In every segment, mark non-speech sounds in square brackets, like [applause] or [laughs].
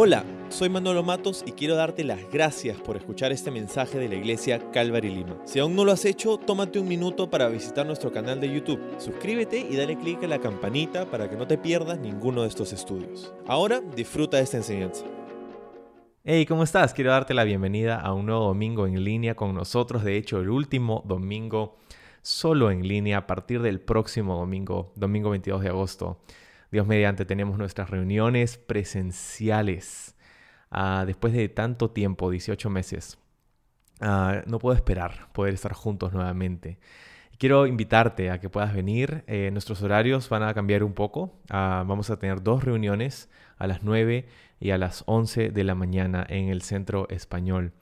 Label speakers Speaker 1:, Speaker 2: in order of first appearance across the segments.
Speaker 1: Hola, soy Manolo Matos y quiero darte las gracias por escuchar este mensaje de la iglesia Calvary Lima. Si aún no lo has hecho, tómate un minuto para visitar nuestro canal de YouTube. Suscríbete y dale clic a la campanita para que no te pierdas ninguno de estos estudios. Ahora disfruta de esta enseñanza.
Speaker 2: Hey, ¿cómo estás? Quiero darte la bienvenida a un nuevo domingo en línea con nosotros. De hecho, el último domingo solo en línea a partir del próximo domingo, domingo 22 de agosto. Dios mediante tenemos nuestras reuniones presenciales. Ah, después de tanto tiempo, 18 meses, ah, no puedo esperar poder estar juntos nuevamente. Quiero invitarte a que puedas venir. Eh, nuestros horarios van a cambiar un poco. Ah, vamos a tener dos reuniones a las 9 y a las 11 de la mañana en el Centro Español.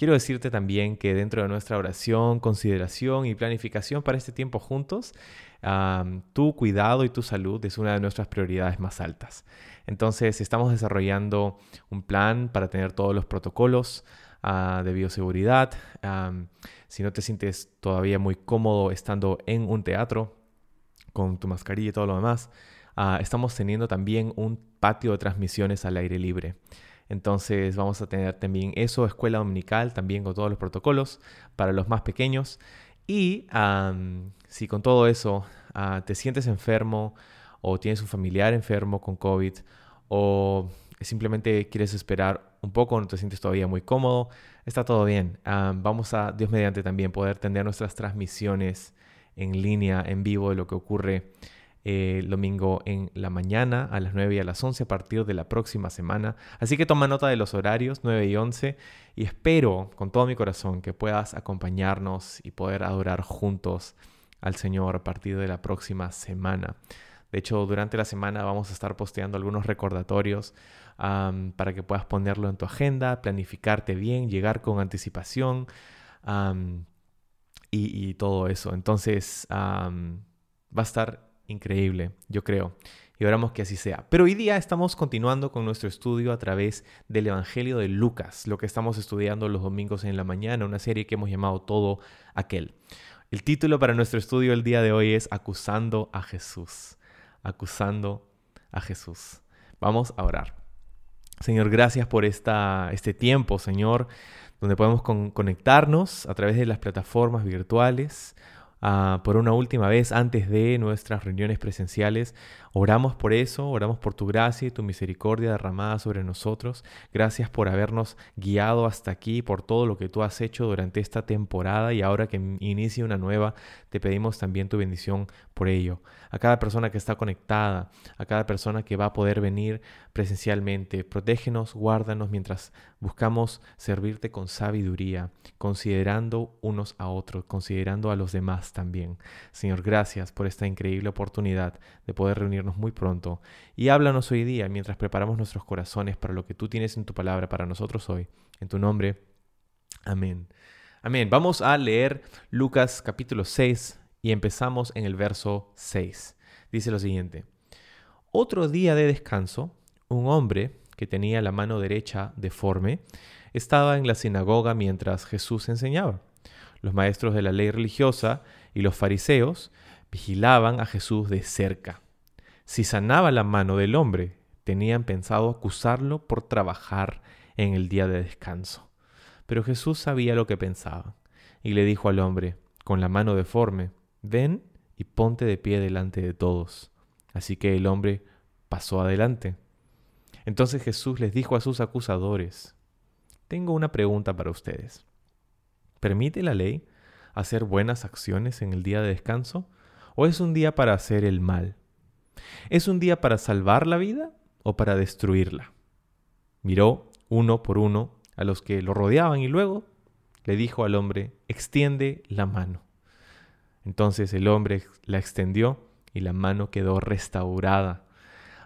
Speaker 2: Quiero decirte también que dentro de nuestra oración, consideración y planificación para este tiempo juntos, tu cuidado y tu salud es una de nuestras prioridades más altas. Entonces estamos desarrollando un plan para tener todos los protocolos ah, de bioseguridad. si no te sientes todavía muy cómodo estando en un teatro con tu mascarilla y todo lo demás, ah, estamos teniendo también un patio de transmisiones al aire libre. Entonces vamos a tener también eso, escuela dominical, también con todos los protocolos para los más pequeños. Y si con todo eso ah, te sientes enfermo o tienes un familiar enfermo con COVID o simplemente quieres esperar un poco, no te sientes todavía muy cómodo, está todo bien. vamos a, Dios mediante, también poder tener nuestras transmisiones en línea, en vivo de lo que ocurre el domingo en la mañana a las 9 y a las 11 a partir de la próxima semana. Así que toma nota de los horarios 9 y 11 y espero con todo mi corazón que puedas acompañarnos y poder adorar juntos al Señor a partir de la próxima semana. De hecho, durante la semana vamos a estar posteando algunos recordatorios para que puedas ponerlo en tu agenda, planificarte bien, llegar con anticipación y, todo eso. Entonces, va a estar increíble, yo creo. Y oramos que así sea. Pero hoy día estamos continuando con nuestro estudio a través del Evangelio de Lucas, lo que estamos estudiando los domingos en la mañana, una serie que hemos llamado Todo Aquel. El título para nuestro estudio el día de hoy es Acusando a Jesús. Acusando a Jesús. Vamos a orar. Señor, gracias por esta, este tiempo, Señor, donde podemos conectarnos a través de las plataformas virtuales Ah, por una última vez antes de nuestras reuniones presenciales. Oramos por eso, oramos por tu gracia y tu misericordia derramada sobre nosotros. Gracias por habernos guiado hasta aquí, por todo lo que tú has hecho durante esta temporada y ahora que inicia una nueva, te pedimos también tu bendición por ello. A cada persona que está conectada, a cada persona que va a poder venir presencialmente, protégenos, guárdanos mientras buscamos servirte con sabiduría, considerando unos a otros, considerando a los demás también. Señor, gracias por esta increíble oportunidad de poder reunirnos muy pronto y háblanos hoy día mientras preparamos nuestros corazones para lo que tú tienes en tu palabra para nosotros hoy. En tu nombre. Amén. Amén. Vamos a leer Lucas capítulo 6 y empezamos en el verso 6. Dice lo siguiente. Otro día de descanso, un hombre que tenía la mano derecha deforme estaba en la sinagoga mientras Jesús enseñaba. Los maestros de la ley religiosa y los fariseos vigilaban a Jesús de cerca. Si sanaba la mano del hombre, tenían pensado acusarlo por trabajar en el día de descanso. Pero Jesús sabía lo que pensaba, y le dijo al hombre, con la mano deforme, ven y ponte de pie delante de todos. Así que el hombre pasó adelante. Entonces Jesús les dijo a sus acusadores, tengo una pregunta para ustedes. ¿Permite la ley hacer buenas acciones en el día de descanso? ¿O es un día para hacer el mal? ¿Es un día para salvar la vida o para destruirla? Miró uno por uno a los que lo rodeaban y luego le dijo al hombre, extiende la mano. Entonces el hombre la extendió y la mano quedó restaurada.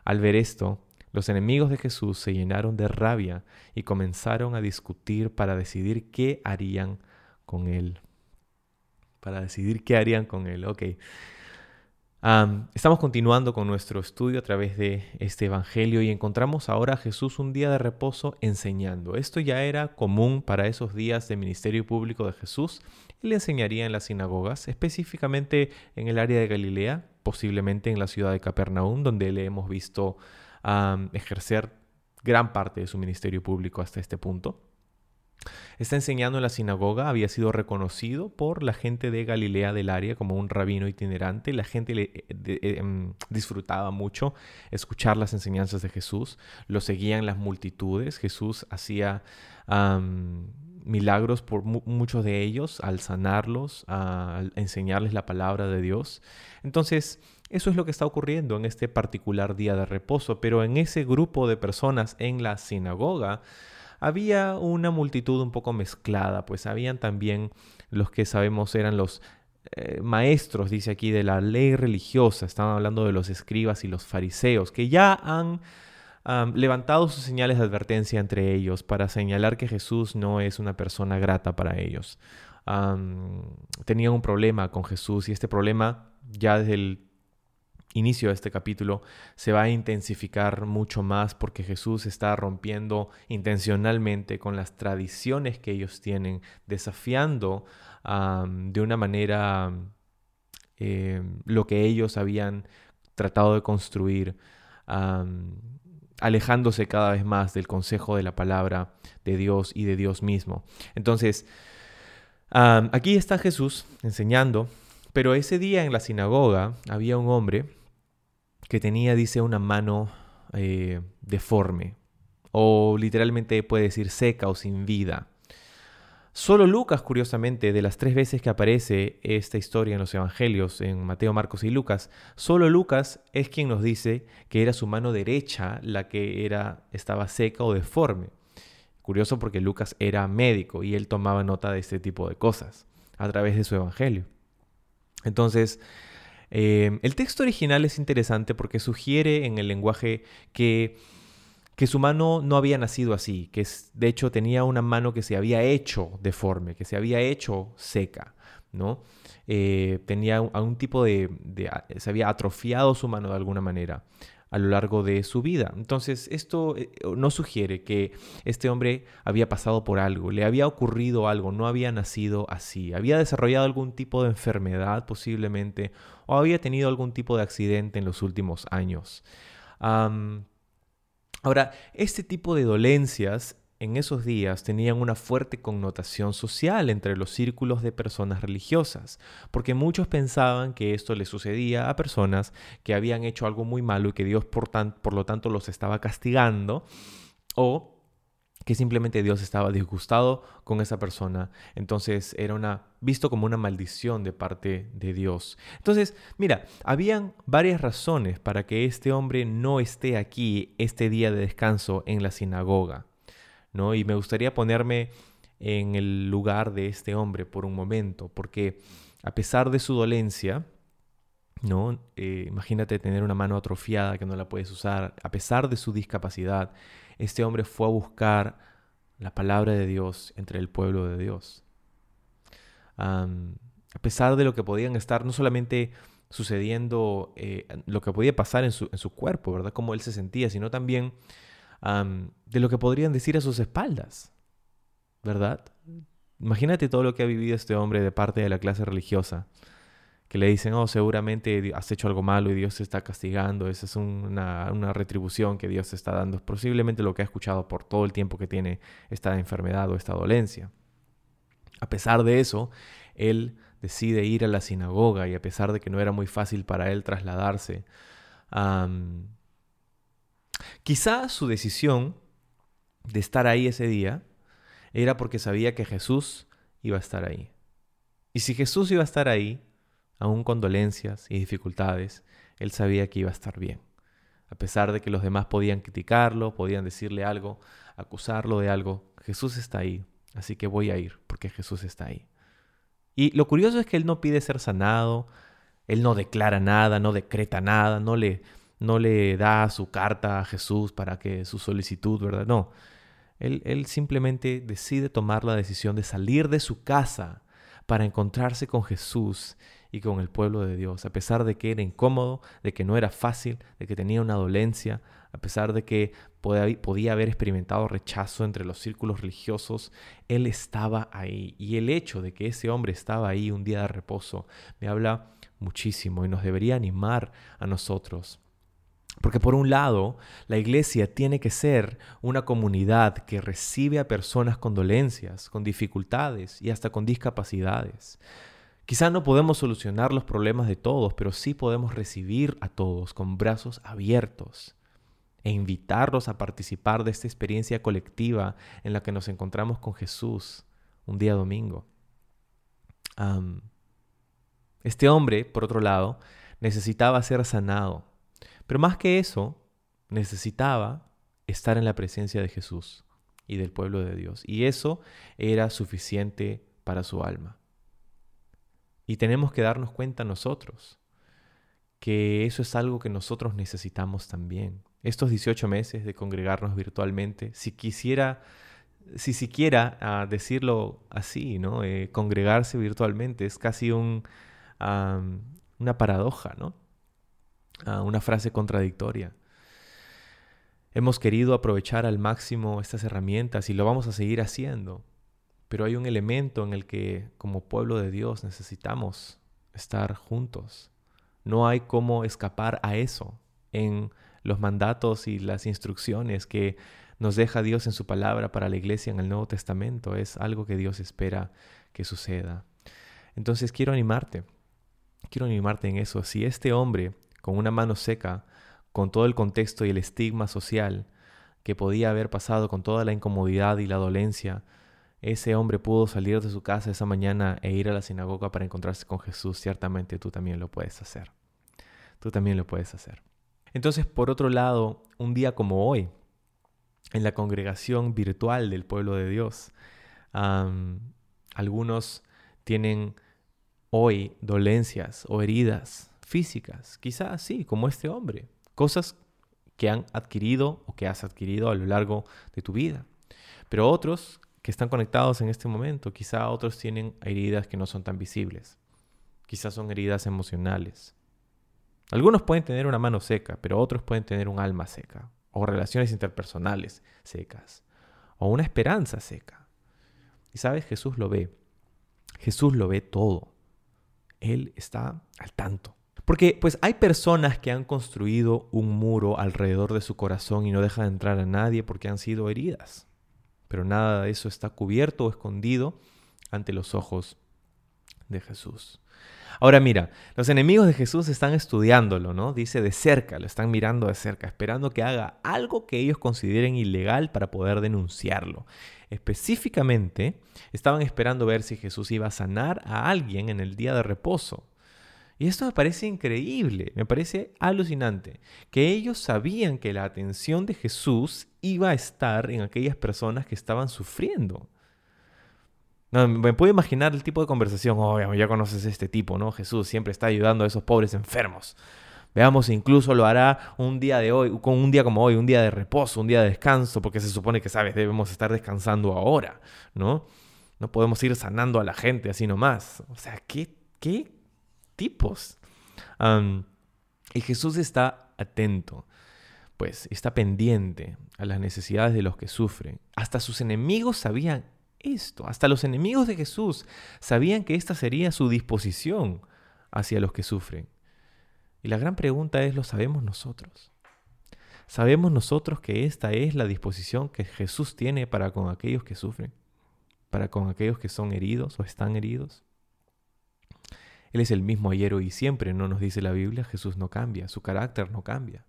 Speaker 2: Al ver esto, los enemigos de Jesús se llenaron de rabia y comenzaron a discutir para decidir qué harían con él. Para decidir qué harían con él. Ok. estamos continuando con nuestro estudio a través de este Evangelio y encontramos ahora a Jesús un día de reposo enseñando. Esto ya era común para esos días de ministerio público de Jesús. Él enseñaría en las sinagogas, específicamente en el área de Galilea, posiblemente en la ciudad de Capernaum, donde le hemos visto ejercer gran parte de su ministerio público hasta este punto. Está enseñando en la sinagoga, había sido reconocido por la gente de Galilea del área como un rabino itinerante. La gente le, eh, eh, em, disfrutaba mucho escuchar las enseñanzas de Jesús, lo seguían las multitudes. Jesús hacía milagros por muchos de ellos al sanarlos, al enseñarles la palabra de Dios. Entonces, eso es lo que está ocurriendo en este particular día de reposo, pero en ese grupo de personas en la sinagoga, había una multitud un poco mezclada, pues habían también los que sabemos eran los eh, maestros, dice aquí, de la ley religiosa, estaban hablando de los escribas y los fariseos, que ya han levantado sus señales de advertencia entre ellos para señalar que Jesús no es una persona grata para ellos. tenían un problema con Jesús y este problema ya desde el inicio de este capítulo se va a intensificar mucho más porque Jesús está rompiendo intencionalmente con las tradiciones que ellos tienen, desafiando de una manera eh, lo que ellos habían tratado de construir, alejándose cada vez más del consejo de la palabra de Dios y de Dios mismo. Entonces, aquí está Jesús enseñando, pero ese día en la sinagoga había un hombre que tenía, dice, una mano eh, deforme, o literalmente puede decir seca o sin vida. Solo Lucas, curiosamente, de las tres veces que aparece esta historia en los Evangelios, en Mateo, Marcos y Lucas, solo Lucas es quien nos dice que era su mano derecha la que era, estaba seca o deforme. Curioso porque Lucas era médico y él tomaba nota de este tipo de cosas a través de su Evangelio. Entonces, eh, el texto original es interesante porque sugiere en el lenguaje que, que su mano no había nacido así, que de hecho tenía una mano que se había hecho deforme, que se había hecho seca, ¿no? Eh, tenía algún tipo de, se había atrofiado su mano de alguna manera a lo largo de su vida. Entonces, esto eh, no sugiere que este hombre había pasado por algo, le había ocurrido algo, no había nacido así, había desarrollado algún tipo de enfermedad posiblemente o había tenido algún tipo de accidente en los últimos años. Ahora, este tipo de dolencias en esos días tenían una fuerte connotación social entre los círculos de personas religiosas, porque muchos pensaban que esto le sucedía a personas que habían hecho algo muy malo y que Dios por, por lo tanto los estaba castigando, o que simplemente Dios estaba disgustado con esa persona. Entonces era una visto como una maldición de parte de Dios. Entonces, mira, habían varias razones para que este hombre no esté aquí este día de descanso en la sinagoga. Y me gustaría ponerme en el lugar de este hombre por un momento, porque a pesar de su dolencia, ¿no? Eh, imagínate tener una mano atrofiada que no la puedes usar, a pesar de su discapacidad, este hombre fue a buscar la palabra de Dios entre el pueblo de Dios. a pesar de lo que podían estar no solamente sucediendo, eh, lo que podía pasar en su, en su cuerpo, ¿verdad? Cómo él se sentía, sino también de lo que podrían decir a sus espaldas, ¿verdad? Imagínate todo lo que ha vivido este hombre de parte de la clase religiosa, que le dicen, oh, seguramente has hecho algo malo y Dios te está castigando, esa es una, una retribución que Dios te está dando, es posiblemente lo que ha escuchado por todo el tiempo que tiene esta enfermedad o esta dolencia. A pesar de eso, él decide ir a la sinagoga y a pesar de que no era muy fácil para él trasladarse, Quizá su decisión de estar ahí ese día era porque sabía que Jesús iba a estar ahí. Y si Jesús iba a estar ahí, aún con dolencias y dificultades, él sabía que iba a estar bien. A pesar de que los demás podían criticarlo, podían decirle algo, acusarlo de algo, Jesús está ahí. Así que voy a ir porque Jesús está ahí. Y lo curioso es que él no pide ser sanado, él no declara nada, no decreta nada, no le no le da su carta a Jesús para que su solicitud, ¿verdad? No. Él, él simplemente decide tomar la decisión de salir de su casa para encontrarse con Jesús y con el pueblo de Dios, a pesar de que era incómodo, de que no era fácil, de que tenía una dolencia, a pesar de que podía haber experimentado rechazo entre los círculos religiosos, Él estaba ahí. Y el hecho de que ese hombre estaba ahí un día de reposo me habla muchísimo y nos debería animar a nosotros Porque por un lado, la iglesia tiene que ser una comunidad que recibe a personas con dolencias, con dificultades y hasta con discapacidades. Quizá no podemos solucionar los problemas de todos, pero sí podemos recibir a todos con brazos abiertos e invitarlos a participar de esta experiencia colectiva en la que nos encontramos con Jesús un día domingo. este hombre, por otro lado, necesitaba ser sanado pero más que eso, necesitaba estar en la presencia de Jesús y del pueblo de Dios. Y eso era suficiente para su alma. Y tenemos que darnos cuenta nosotros que eso es algo que nosotros necesitamos también. Estos 18 meses de congregarnos virtualmente, si quisiera, si siquiera ah, decirlo así, ¿no? Eh, congregarse virtualmente es casi un, una paradoja, ¿no? una frase contradictoria. Hemos querido aprovechar al máximo estas herramientas y lo vamos a seguir haciendo, pero hay un elemento en el que como pueblo de Dios necesitamos estar juntos. No hay cómo escapar a eso en los mandatos y las instrucciones que nos deja Dios en su palabra para la iglesia en el Nuevo Testamento. Es algo que Dios espera que suceda. Entonces quiero animarte, quiero animarte en eso. Si este hombre con una mano seca, con todo el contexto y el estigma social que podía haber pasado, con toda la incomodidad y la dolencia, ese hombre pudo salir de su casa esa mañana e ir a la sinagoga para encontrarse con Jesús, ciertamente tú también lo puedes hacer. Tú también lo puedes hacer. Entonces, por otro lado, un día como hoy, en la congregación virtual del pueblo de Dios, algunos tienen hoy dolencias o heridas físicas, quizás sí, como este hombre, cosas que han adquirido o que has adquirido a lo largo de tu vida. Pero otros que están conectados en este momento, quizá otros tienen heridas que no son tan visibles, quizás son heridas emocionales. Algunos pueden tener una mano seca, pero otros pueden tener un alma seca, o relaciones interpersonales secas, o una esperanza seca. Y sabes, Jesús lo ve. Jesús lo ve todo. Él está al tanto. Porque pues hay personas que han construido un muro alrededor de su corazón y no dejan entrar a nadie porque han sido heridas. Pero nada de eso está cubierto o escondido ante los ojos de Jesús. Ahora mira, los enemigos de Jesús están estudiándolo, ¿no? Dice de cerca, lo están mirando de cerca, esperando que haga algo que ellos consideren ilegal para poder denunciarlo. Específicamente, estaban esperando ver si Jesús iba a sanar a alguien en el día de reposo. Y esto me parece increíble, me parece alucinante, que ellos sabían que la atención de Jesús iba a estar en aquellas personas que estaban sufriendo. No, me puedo imaginar el tipo de conversación, oh, ya conoces a este tipo, ¿no? Jesús siempre está ayudando a esos pobres enfermos. Veamos, incluso lo hará un día de hoy, con un día como hoy, un día de reposo, un día de descanso, porque se supone que, sabes, debemos estar descansando ahora, ¿no? No podemos ir sanando a la gente así nomás. O sea, ¿qué, qué tipos. y Jesús está atento, pues está pendiente a las necesidades de los que sufren. Hasta sus enemigos sabían esto, hasta los enemigos de Jesús sabían que esta sería su disposición hacia los que sufren. Y la gran pregunta es, ¿lo sabemos nosotros? ¿Sabemos nosotros que esta es la disposición que Jesús tiene para con aquellos que sufren? ¿Para con aquellos que son heridos o están heridos? Él es el mismo ayer, hoy y siempre, no nos dice la Biblia, Jesús no cambia, su carácter no cambia.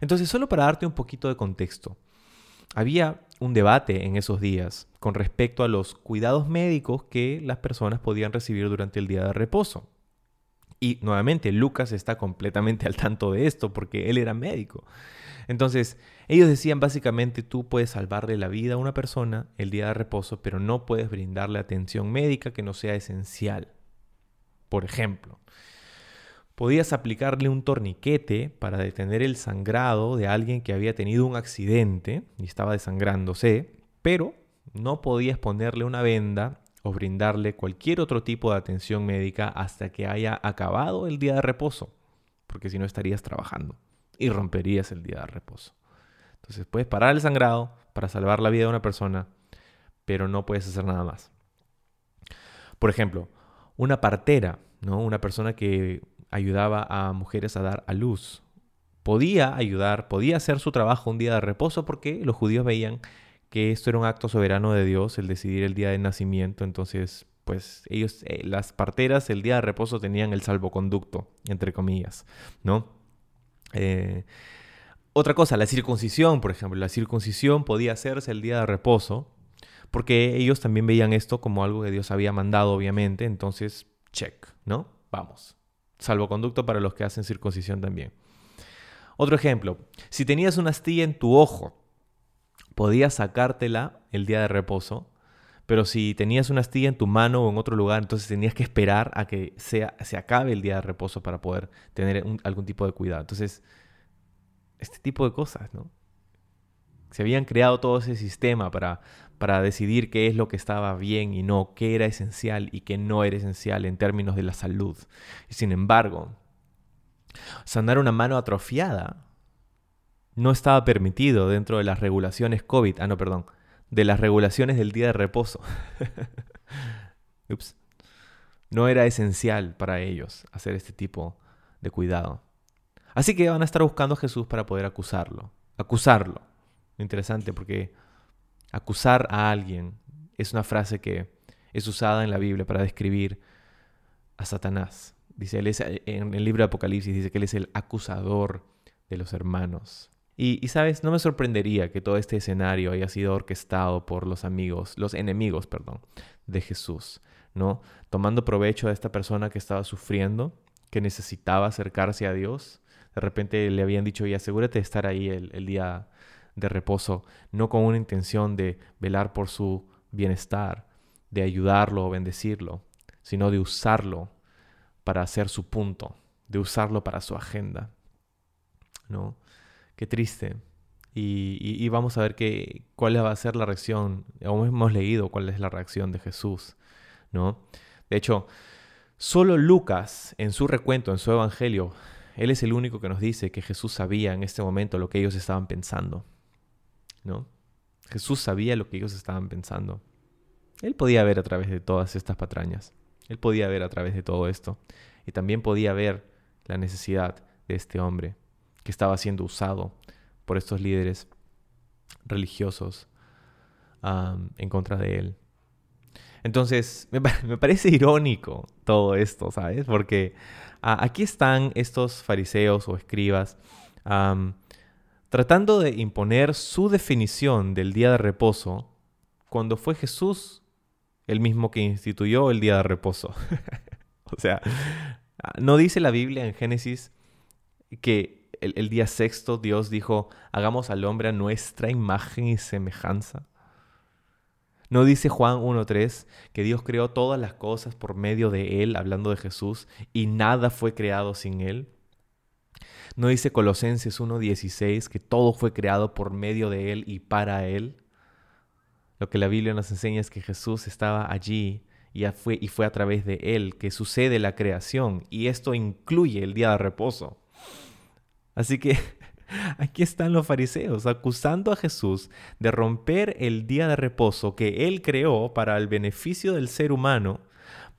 Speaker 2: Entonces, solo para darte un poquito de contexto, había un debate en esos días con respecto a los cuidados médicos que las personas podían recibir durante el día de reposo. Y nuevamente, Lucas está completamente al tanto de esto porque él era médico. Entonces, ellos decían básicamente, tú puedes salvarle la vida a una persona el día de reposo, pero no puedes brindarle atención médica que no sea esencial. Por ejemplo, podías aplicarle un torniquete para detener el sangrado de alguien que había tenido un accidente y estaba desangrándose, pero no podías ponerle una venda o brindarle cualquier otro tipo de atención médica hasta que haya acabado el día de reposo, porque si no estarías trabajando y romperías el día de reposo. Entonces puedes parar el sangrado para salvar la vida de una persona, pero no puedes hacer nada más. Por ejemplo, una partera, ¿no? una persona que ayudaba a mujeres a dar a luz, podía ayudar, podía hacer su trabajo un día de reposo porque los judíos veían que esto era un acto soberano de Dios, el decidir el día de nacimiento. Entonces, pues ellos, eh, las parteras, el día de reposo tenían el salvoconducto, entre comillas, ¿no? Eh, otra cosa, la circuncisión, por ejemplo. La circuncisión podía hacerse el día de reposo, porque ellos también veían esto como algo que Dios había mandado, obviamente. Entonces, check, ¿no? Vamos. Salvoconducto para los que hacen circuncisión también. Otro ejemplo, si tenías una astilla en tu ojo, podías sacártela el día de reposo, pero si tenías una astilla en tu mano o en otro lugar, entonces tenías que esperar a que sea, se acabe el día de reposo para poder tener algún tipo de cuidado. Entonces, este tipo de cosas, ¿no? Se habían creado todo ese sistema para, para decidir qué es lo que estaba bien y no, qué era esencial y qué no era esencial en términos de la salud. Y sin embargo, sanar una mano atrofiada no estaba permitido dentro de las regulaciones COVID. Ah, no, perdón. De las regulaciones del día de reposo. [laughs] Ups. No era esencial para ellos hacer este tipo de cuidado. Así que van a estar buscando a Jesús para poder acusarlo. Acusarlo. Interesante porque acusar a alguien es una frase que es usada en la Biblia para describir a Satanás. Dice, él es, en el libro de Apocalipsis dice que él es el acusador de los hermanos. Y, sabes, no me sorprendería que todo este escenario haya sido orquestado por los amigos, los enemigos, perdón, de Jesús, ¿no? Tomando provecho de esta persona que estaba sufriendo, que necesitaba acercarse a Dios. De repente le habían dicho, y asegúrate de estar ahí el, el día de reposo, no con una intención de velar por su bienestar, de ayudarlo o bendecirlo, sino de usarlo para hacer su punto, de usarlo para su agenda, ¿no? Qué triste. Y, vamos a ver que, cuál va a ser la reacción. Aún hemos leído cuál es la reacción de Jesús, ¿no? De hecho, solo Lucas, en su recuento, en su evangelio, él es el único que nos dice que Jesús sabía en este momento lo que ellos estaban pensando, ¿no? Jesús sabía lo que ellos estaban pensando. Él podía ver a través de todas estas patrañas. Él podía ver a través de todo esto. Y también podía ver la necesidad de este hombre que estaba siendo usado por estos líderes religiosos en contra de él. Entonces, [laughs] me, parece irónico todo esto, ¿sabes? Porque ah, aquí están estos fariseos o escribas tratando de imponer su definición del día de reposo cuando fue Jesús el mismo que instituyó el día de reposo. [laughs] o sea, no dice la Biblia en Génesis que el, día sexto Dios dijo, hagamos al hombre a nuestra imagen y semejanza. ¿No dice Juan 1.3 que Dios creó todas las cosas por medio de Él, hablando de Jesús, y nada fue creado sin Él? ¿No dice Colosenses 1.16 que todo fue creado por medio de Él y para Él? Lo que la Biblia nos enseña es que Jesús estaba allí y fue, y fue a través de Él que sucede la creación, y esto incluye el día de reposo. Así que [laughs] aquí están los fariseos acusando a Jesús de romper el día de reposo que él creó para el beneficio del ser humano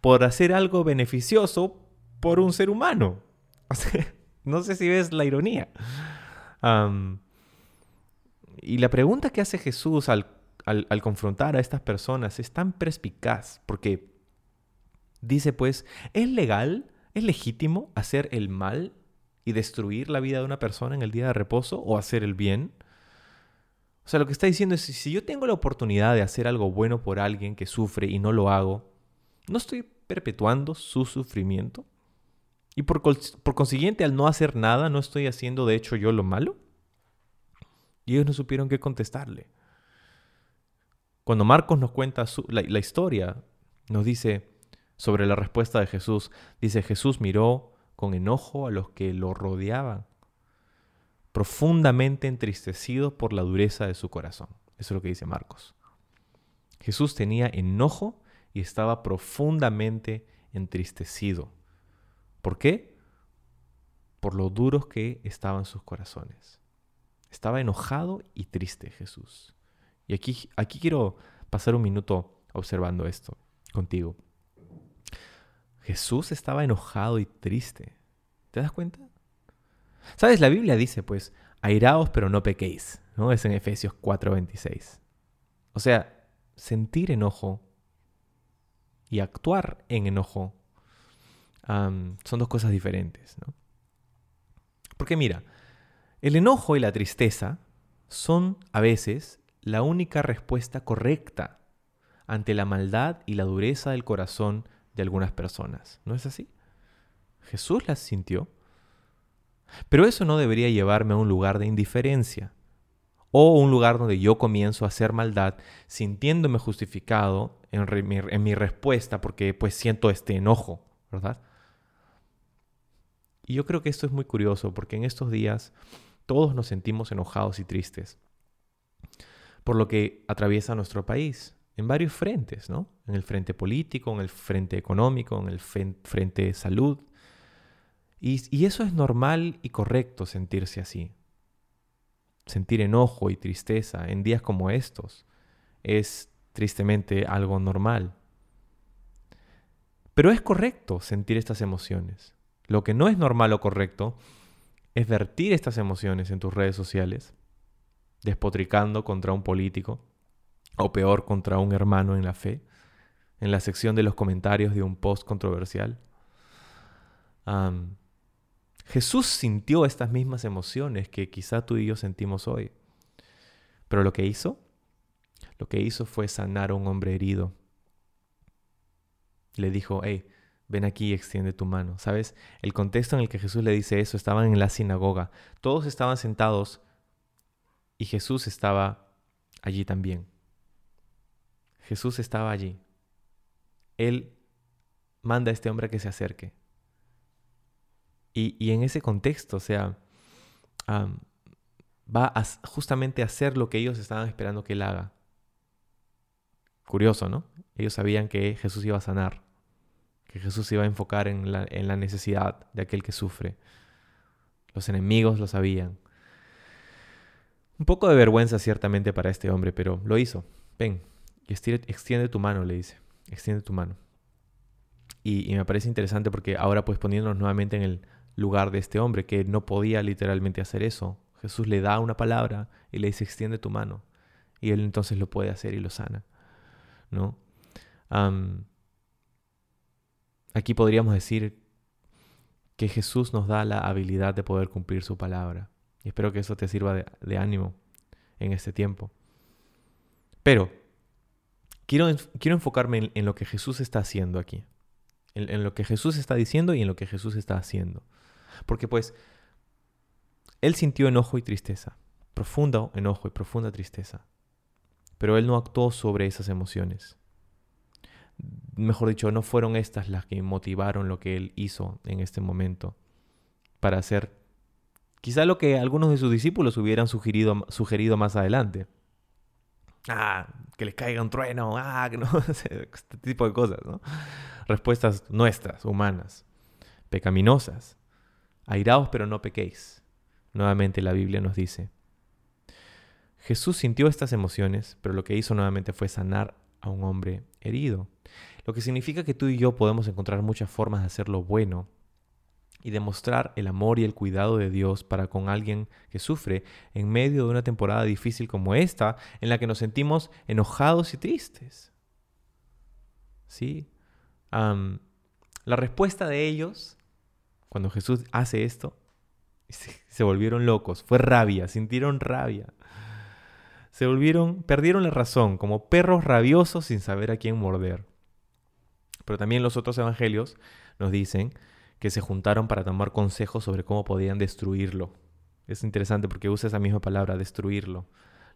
Speaker 2: por hacer algo beneficioso por un ser humano. [laughs] no sé si ves la ironía. y la pregunta que hace Jesús al, al confrontar a estas personas es tan perspicaz porque dice pues, ¿es legal? ¿Es legítimo hacer el mal y destruir la vida de una persona en el día de reposo o hacer el bien? O sea, lo que está diciendo es, si yo tengo la oportunidad de hacer algo bueno por alguien que sufre y no lo hago, ¿no estoy perpetuando su sufrimiento? Y por, consiguiente, al no hacer nada, ¿no estoy haciendo de hecho yo lo malo? Y ellos no supieron qué contestarle. Cuando Marcos nos cuenta la historia, nos dice sobre la respuesta de Jesús, dice, Jesús miró con enojo a los que lo rodeaban, profundamente entristecido por la dureza de su corazón. Eso es lo que dice Marcos. Jesús tenía enojo y estaba profundamente entristecido. ¿Por qué? Por lo duros que estaban sus corazones. Estaba enojado y triste Jesús. Y aquí, aquí quiero pasar un minuto observando esto contigo. Jesús estaba enojado y triste. ¿Te das cuenta? ¿Sabes? La Biblia dice, pues, airaos pero no pequéis, ¿no? Es en Efesios 4:26. O sea, sentir enojo y actuar en enojo son dos cosas diferentes, ¿no? Porque mira, el enojo y la tristeza son a veces la única respuesta correcta ante la maldad y la dureza del corazón de algunas personas. ¿No es así? Jesús las sintió. Pero eso no debería llevarme a un lugar de indiferencia o un lugar donde yo comienzo a hacer maldad sintiéndome justificado en, en mi respuesta porque pues siento este enojo, ¿verdad? Y yo creo que esto es muy curioso porque en estos días todos nos sentimos enojados y tristes por lo que atraviesa nuestro país en varios frentes, ¿no? En el frente político, en el frente económico, en el frente de salud. Y, y eso es normal y correcto sentirse así. Sentir enojo y tristeza en días como estos es tristemente algo normal. Pero es correcto sentir estas emociones. Lo que no es normal o correcto es vertir estas emociones en tus redes sociales, despotricando contra un político, o peor, contra un hermano en la fe, en la sección de los comentarios de un post controversial. Jesús sintió estas mismas emociones que quizá tú y yo sentimos hoy. Pero lo que hizo, lo que hizo fue sanar a un hombre herido. Le dijo, hey, ven aquí y extiende tu mano. ¿Sabes? El contexto en el que Jesús le dice eso, estaban en la sinagoga. Todos estaban sentados y Jesús estaba allí también. Jesús estaba allí. Él manda a este hombre a que se acerque. Y, en ese contexto, o sea, va a justamente hacer lo que ellos estaban esperando que él haga. Curioso, ¿no? Ellos sabían que Jesús iba a sanar que Jesús iba a enfocar en la, en la necesidad de aquel que sufre. Los enemigos lo sabían. Un poco de vergüenza ciertamente para este hombre, pero lo hizo. Ven, extiende, tu mano, le dice. Extiende tu mano. Y, y, me parece interesante porque ahora pues poniéndonos nuevamente en el lugar de este hombre que no podía literalmente hacer eso. Jesús le da una palabra y le dice extiende tu mano. Y él entonces lo puede hacer y lo sana. ¿No? Aquí podríamos decir que Jesús nos da la habilidad de poder cumplir su palabra. Y espero que eso te sirva de, ánimo en este tiempo. Pero quiero, quiero enfocarme en, lo que Jesús está haciendo aquí. En, en lo que Jesús está diciendo y en lo que Jesús está haciendo. Porque pues, Él sintió enojo y tristeza. Profundo enojo y profunda tristeza. Pero Él no actuó sobre esas emociones mejor dicho, no fueron estas las que motivaron lo que él hizo en este momento para hacer quizá lo que algunos de sus discípulos hubieran sugerido, sugerido más adelante. Ah, que les caiga un trueno, ah, no, [laughs] este tipo de cosas, ¿no? Respuestas nuestras, humanas, pecaminosas. Airaos pero no pequéis. Nuevamente la Biblia nos dice. Jesús sintió estas emociones, pero lo que hizo nuevamente fue sanar a un hombre herido. Lo que significa que tú y yo podemos encontrar muchas formas de hacer lo bueno y demostrar el amor y el cuidado de Dios para con alguien que sufre en medio de una temporada difícil como esta, en la que nos sentimos enojados y tristes. ¿Sí? la respuesta de ellos, cuando Jesús hace esto, [laughs] se volvieron locos, fue rabia, sintieron rabia se volvieron, perdieron la razón, como perros rabiosos sin saber a quién morder. Pero también los otros evangelios nos dicen que se juntaron para tomar consejos sobre cómo podían destruirlo. Es interesante porque usa esa misma palabra, destruirlo,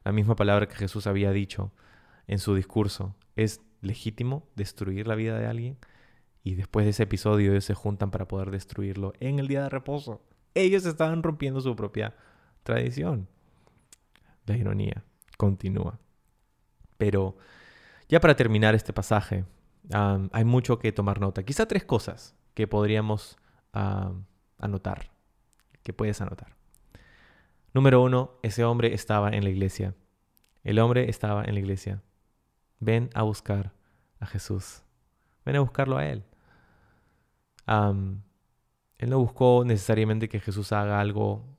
Speaker 2: la misma palabra que Jesús había dicho en su discurso. ¿Es legítimo destruir la vida de alguien? Y después de ese episodio ellos se juntan para poder destruirlo en el día de reposo. Ellos estaban rompiendo su propia tradición. La ironía continúa. Pero ya para terminar este pasaje, hay mucho que tomar nota. Quizá tres cosas que podríamos anotar, que puedes anotar. Número uno, ese hombre estaba en la iglesia. El hombre estaba en la iglesia. Ven a buscar a Jesús. Ven a buscarlo a Él. Él no buscó necesariamente que Jesús haga algo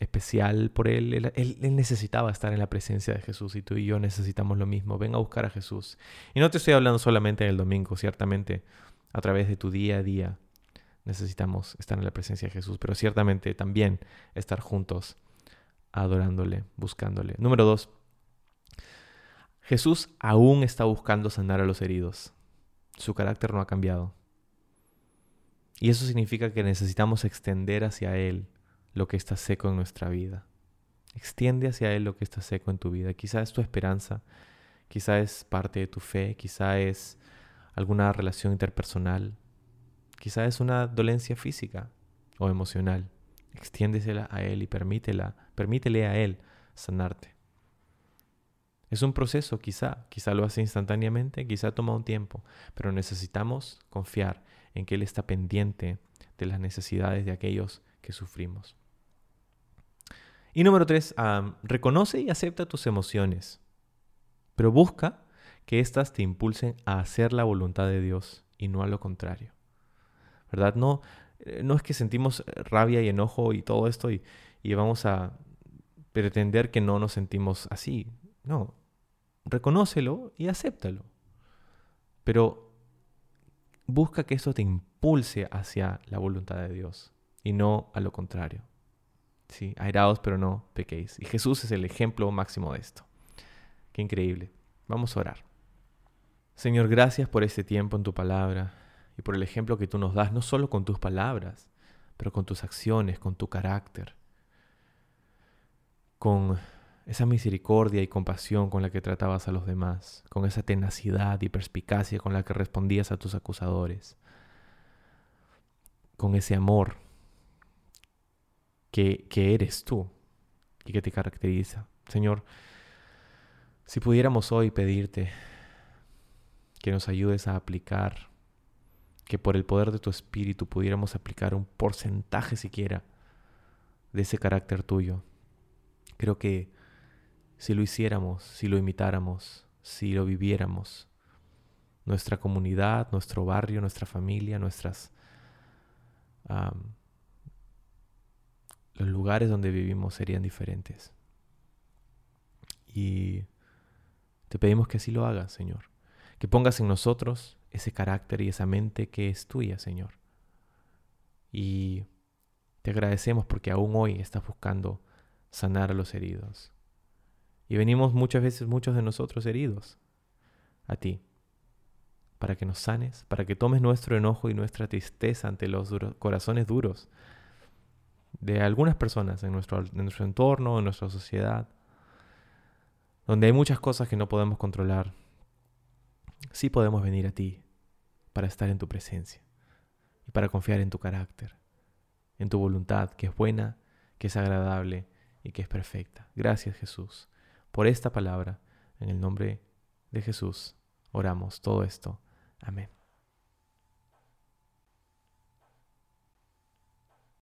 Speaker 2: especial por él. él. necesitaba estar en la presencia de Jesús y tú y yo necesitamos lo mismo. Ven a buscar a Jesús. Y no te estoy hablando solamente en el domingo, ciertamente a través de tu día a día necesitamos estar en la presencia de Jesús, pero ciertamente también estar juntos adorándole, buscándole. Número dos, Jesús aún está buscando sanar a los heridos. Su carácter no ha cambiado. Y eso significa que necesitamos extender hacia Él lo que está seco en nuestra vida. Extiende hacia Él lo que está seco en tu vida. Quizá es tu esperanza, quizá es parte de tu fe, quizá es alguna relación interpersonal, quizá es una dolencia física o emocional. Extiéndesela a Él y permítela, permítele a Él sanarte. Es un proceso, quizá, quizá lo hace instantáneamente, quizá toma un tiempo, pero necesitamos confiar en que Él está pendiente de las necesidades de aquellos que sufrimos. Y número tres, reconoce y acepta tus emociones, pero busca que éstas te impulsen a hacer la voluntad de Dios y no a lo contrario. ¿Verdad? No, eh, no es que sentimos rabia y enojo y todo esto y, y vamos a pretender que no nos sentimos así. No, reconócelo y acéptalo. Pero busca que eso te impulse hacia la voluntad de Dios y no a lo contrario. Sí, airados pero no pequéis. Y Jesús es el ejemplo máximo de esto. Qué increíble. Vamos a orar. Señor, gracias por este tiempo en tu palabra y por el ejemplo que tú nos das, no solo con tus palabras, pero con tus acciones, con tu carácter, con esa misericordia y compasión con la que tratabas a los demás, con esa tenacidad y perspicacia con la que respondías a tus acusadores, con ese amor que, eres tú y que te caracteriza. Señor, si pudiéramos hoy pedirte que nos ayudes a aplicar, que por el poder de tu espíritu pudiéramos aplicar un porcentaje siquiera de ese carácter tuyo. Creo que si lo hiciéramos, si lo imitáramos, si lo viviéramos, nuestra comunidad, nuestro barrio, nuestra familia, nuestras los lugares donde vivimos serían diferentes. Y te pedimos que así lo hagas, Señor. Que pongas en nosotros ese carácter y esa mente que es tuya, Señor. Y te agradecemos porque aún hoy estás buscando sanar a los heridos. Y venimos muchas veces, muchos de nosotros heridos, a ti, para que nos sanes, para que tomes nuestro enojo y nuestra tristeza ante los corazones duros de algunas personas en nuestro, en nuestro entorno, en nuestra sociedad, donde hay muchas cosas que no podemos controlar, sí podemos venir a ti para estar en tu presencia y para confiar en tu carácter, en tu voluntad, que es buena, que es agradable y que es perfecta. Gracias Jesús por esta palabra. En el nombre de Jesús oramos todo esto. Amén.